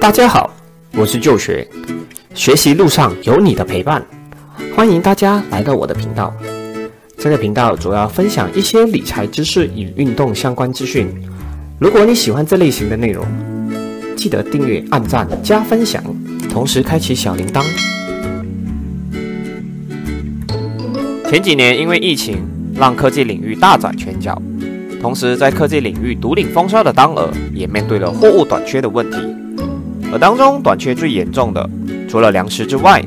大家好，我是旧学，学习路上有你的陪伴，欢迎大家来到我的频道。这个频道主要分享一些理财知识与运动相关资讯。如果你喜欢这类型的内容，记得订阅、按赞、加分享，同时开启小铃铛。前几年因为疫情，让科技领域大展拳脚，同时在科技领域独领风骚的当儿，也面对了货物短缺的问题。而当中短缺最严重的，除了粮食之外，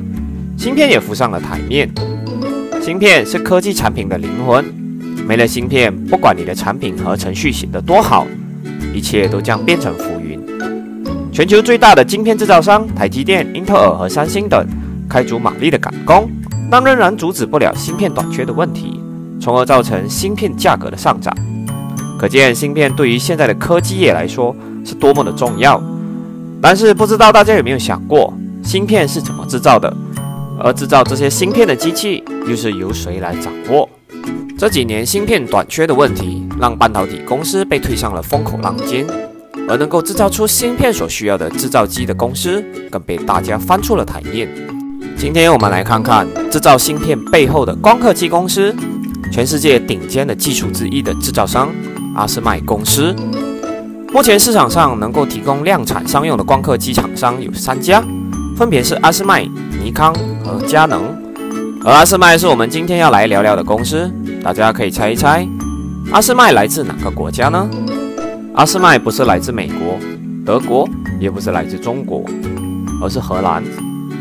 芯片也浮上了台面。芯片是科技产品的灵魂，没了芯片，不管你的产品和程序写得多好，一切都将变成浮云。全球最大的晶片制造商台积电、英特尔和三星等，开足马力的赶工，但仍然阻止不了芯片短缺的问题，从而造成芯片价格的上涨。可见芯片对于现在的科技业来说是多么的重要。但是不知道大家有没有想过，芯片是怎么制造的？而制造这些芯片的机器又是由谁来掌握？这几年芯片短缺的问题，让半导体公司被推上了风口浪尖，而能够制造出芯片所需要的制造机的公司，更被大家翻出了台面。今天我们来看看制造芯片背后的光刻机公司，全世界顶尖的技术之一的制造商阿斯麦公司。目前市场上能够提供量产商用的光刻机厂商有三家，分别是阿斯麦、尼康和佳能。而阿斯麦是我们今天要来聊聊的公司，大家可以猜一猜，阿斯麦来自哪个国家呢？阿斯麦不是来自美国、德国，也不是来自中国，而是荷兰。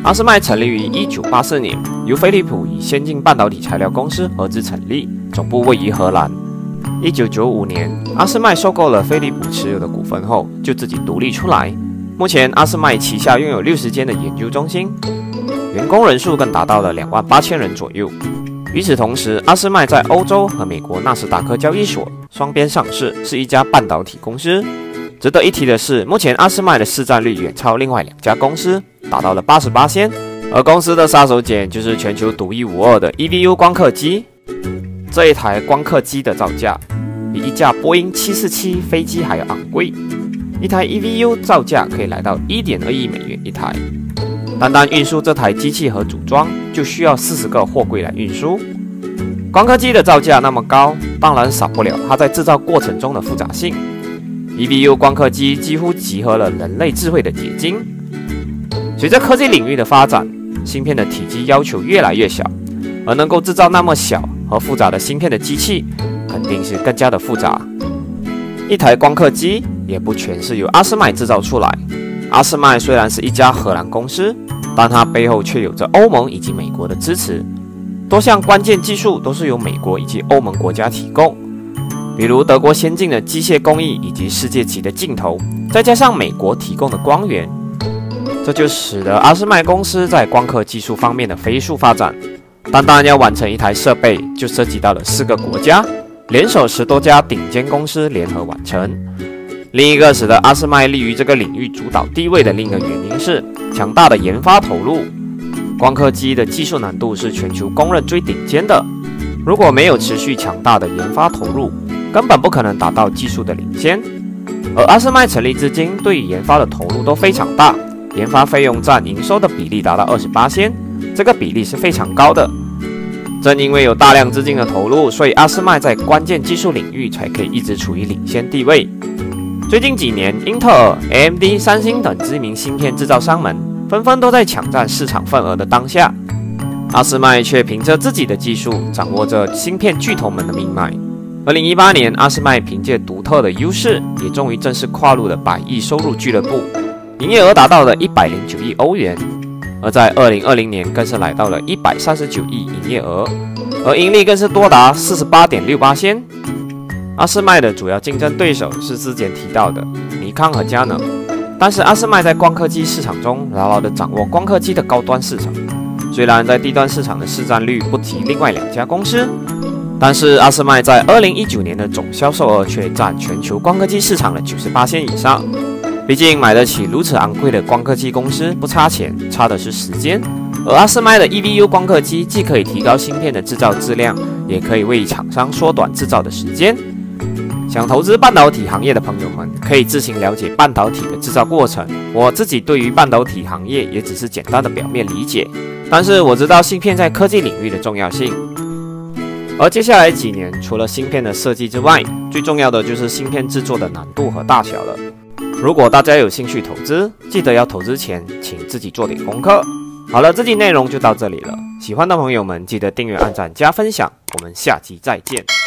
阿斯麦成立于一九八四年，由飞利浦与先进半导体材料公司合资成立，总部位于荷兰。一九九五年，阿斯麦收购了飞利浦持有的股份后，就自己独立出来。目前，阿斯麦旗下拥有六十间的研究中心，员工人数更达到了两万八千人左右。与此同时，阿斯麦在欧洲和美国纳斯达克交易所双边上市，是一家半导体公司。值得一提的是，目前阿斯麦的市占率远超另外两家公司，达到了八十八仙。而公司的杀手锏就是全球独一无二的 EVU 光刻机。这一台光刻机的造价比一架波音747飞机还要昂贵，一台 EVU 造价可以来到1.2亿美元一台。单单运输这台机器和组装就需要四十个货柜来运输。光刻机的造价那么高，当然少不了它在制造过程中的复杂性。EVU 光刻机几乎集合了人类智慧的结晶。随着科技领域的发展，芯片的体积要求越来越小，而能够制造那么小。和复杂的芯片的机器肯定是更加的复杂。一台光刻机也不全是由阿斯麦制造出来。阿斯麦虽然是一家荷兰公司，但它背后却有着欧盟以及美国的支持。多项关键技术都是由美国以及欧盟国家提供，比如德国先进的机械工艺以及世界级的镜头，再加上美国提供的光源，这就使得阿斯麦公司在光刻技术方面的飞速发展。单单要完成一台设备，就涉及到了四个国家联手十多家顶尖公司联合完成。另一个使得阿斯麦立于这个领域主导地位的另一个原因是强大的研发投入。光刻机的技术难度是全球公认最顶尖的，如果没有持续强大的研发投入，根本不可能达到技术的领先。而阿斯麦成立至今，对于研发的投入都非常大，研发费用占营收的比例达到二十八千。这个比例是非常高的。正因为有大量资金的投入，所以阿斯麦在关键技术领域才可以一直处于领先地位。最近几年，英特尔、AMD、三星等知名芯片制造商们纷纷都在抢占市场份额的当下，阿斯麦却凭着自己的技术掌握着芯片巨头们的命脉。二零一八年，阿斯麦凭借独特的优势，也终于正式跨入了百亿收入俱乐部，营业额达到了一百零九亿欧元。而在二零二零年，更是来到了一百三十九亿营业额，而盈利更是多达四十八点六八仙。阿斯麦的主要竞争对手是之前提到的尼康和佳能，但是阿斯麦在光刻机市场中牢牢地掌握光刻机的高端市场。虽然在低端市场的市占率不及另外两家公司，但是阿斯麦在二零一九年的总销售额却占全球光刻机市场的九十八仙以上。毕竟买得起如此昂贵的光刻机公司不差钱，差的是时间。而阿斯麦的 EVU 光刻机既可以提高芯片的制造质量，也可以为厂商缩短制造的时间。想投资半导体行业的朋友们，可以自行了解半导体的制造过程。我自己对于半导体行业也只是简单的表面理解，但是我知道芯片在科技领域的重要性。而接下来几年，除了芯片的设计之外，最重要的就是芯片制作的难度和大小了。如果大家有兴趣投资，记得要投资前请自己做点功课。好了，这期内容就到这里了。喜欢的朋友们记得订阅、按赞、加分享。我们下期再见。